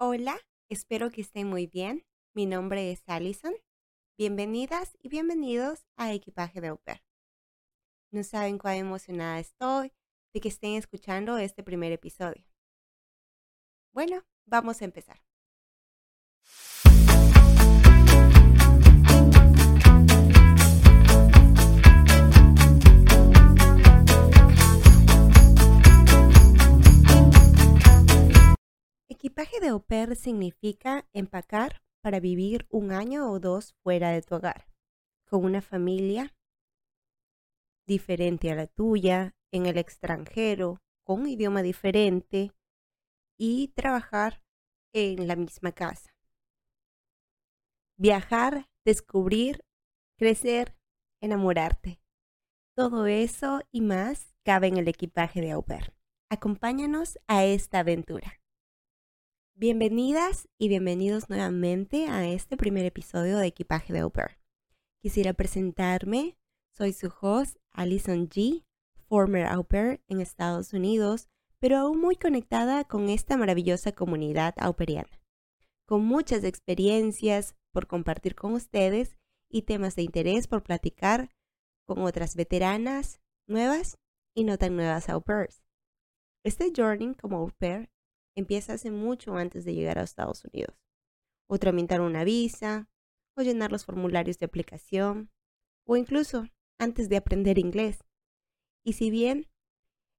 Hola, espero que estén muy bien. Mi nombre es Allison. Bienvenidas y bienvenidos a Equipaje de. No saben cuán emocionada estoy de que estén escuchando este primer episodio. Bueno, vamos a empezar. Pair significa empacar para vivir un año o dos fuera de tu hogar, con una familia diferente a la tuya, en el extranjero, con un idioma diferente y trabajar en la misma casa. Viajar, descubrir, crecer, enamorarte. Todo eso y más cabe en el equipaje de au pair. Acompáñanos a esta aventura. Bienvenidas y bienvenidos nuevamente a este primer episodio de Equipaje de Au Quisiera presentarme, soy su host, Alison G., former au pair en Estados Unidos, pero aún muy conectada con esta maravillosa comunidad auperiana, con muchas experiencias por compartir con ustedes y temas de interés por platicar con otras veteranas, nuevas y no tan nuevas au. Este journey como au empieza hace mucho antes de llegar a Estados Unidos. O tramitar una visa, o llenar los formularios de aplicación, o incluso antes de aprender inglés. Y si bien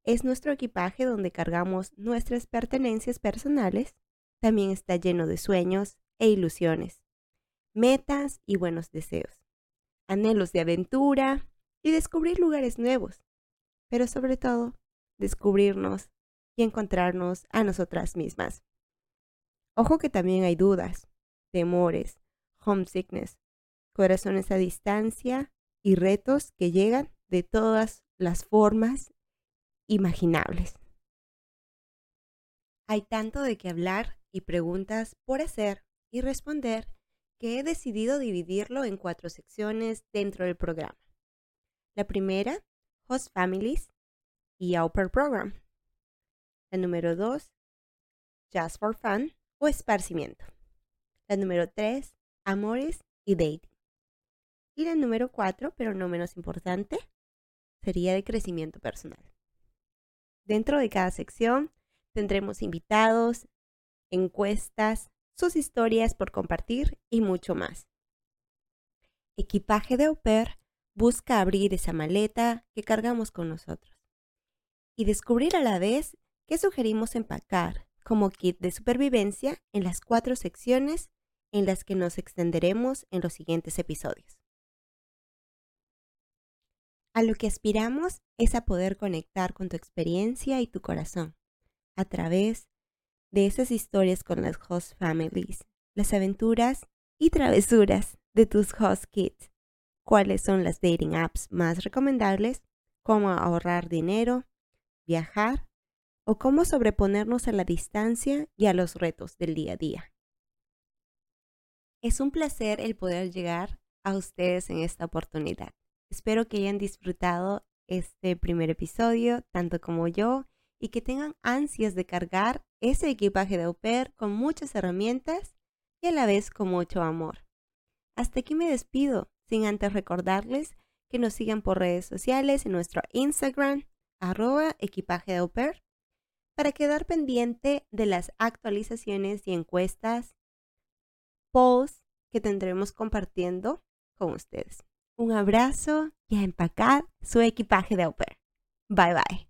es nuestro equipaje donde cargamos nuestras pertenencias personales, también está lleno de sueños e ilusiones, metas y buenos deseos, anhelos de aventura y descubrir lugares nuevos, pero sobre todo descubrirnos y encontrarnos a nosotras mismas. Ojo que también hay dudas, temores, homesickness, corazones a distancia y retos que llegan de todas las formas imaginables. Hay tanto de qué hablar y preguntas por hacer y responder que he decidido dividirlo en cuatro secciones dentro del programa. La primera, Host Families y Upper Program. La número 2, Just for Fun o esparcimiento. La número 3, amores y dating. Y la número 4, pero no menos importante, sería de crecimiento personal. Dentro de cada sección tendremos invitados, encuestas, sus historias por compartir y mucho más. Equipaje de au busca abrir esa maleta que cargamos con nosotros y descubrir a la vez ¿Qué sugerimos empacar como kit de supervivencia en las cuatro secciones en las que nos extenderemos en los siguientes episodios. A lo que aspiramos es a poder conectar con tu experiencia y tu corazón a través de esas historias con las host families, las aventuras y travesuras de tus host kids, cuáles son las dating apps más recomendables, cómo ahorrar dinero, viajar o cómo sobreponernos a la distancia y a los retos del día a día. Es un placer el poder llegar a ustedes en esta oportunidad. Espero que hayan disfrutado este primer episodio, tanto como yo, y que tengan ansias de cargar ese equipaje de au pair con muchas herramientas y a la vez con mucho amor. Hasta aquí me despido, sin antes recordarles que nos sigan por redes sociales en nuestro Instagram, arroba equipaje de au para quedar pendiente de las actualizaciones y encuestas, polls que tendremos compartiendo con ustedes. Un abrazo y a empacar su equipaje de au Bye bye.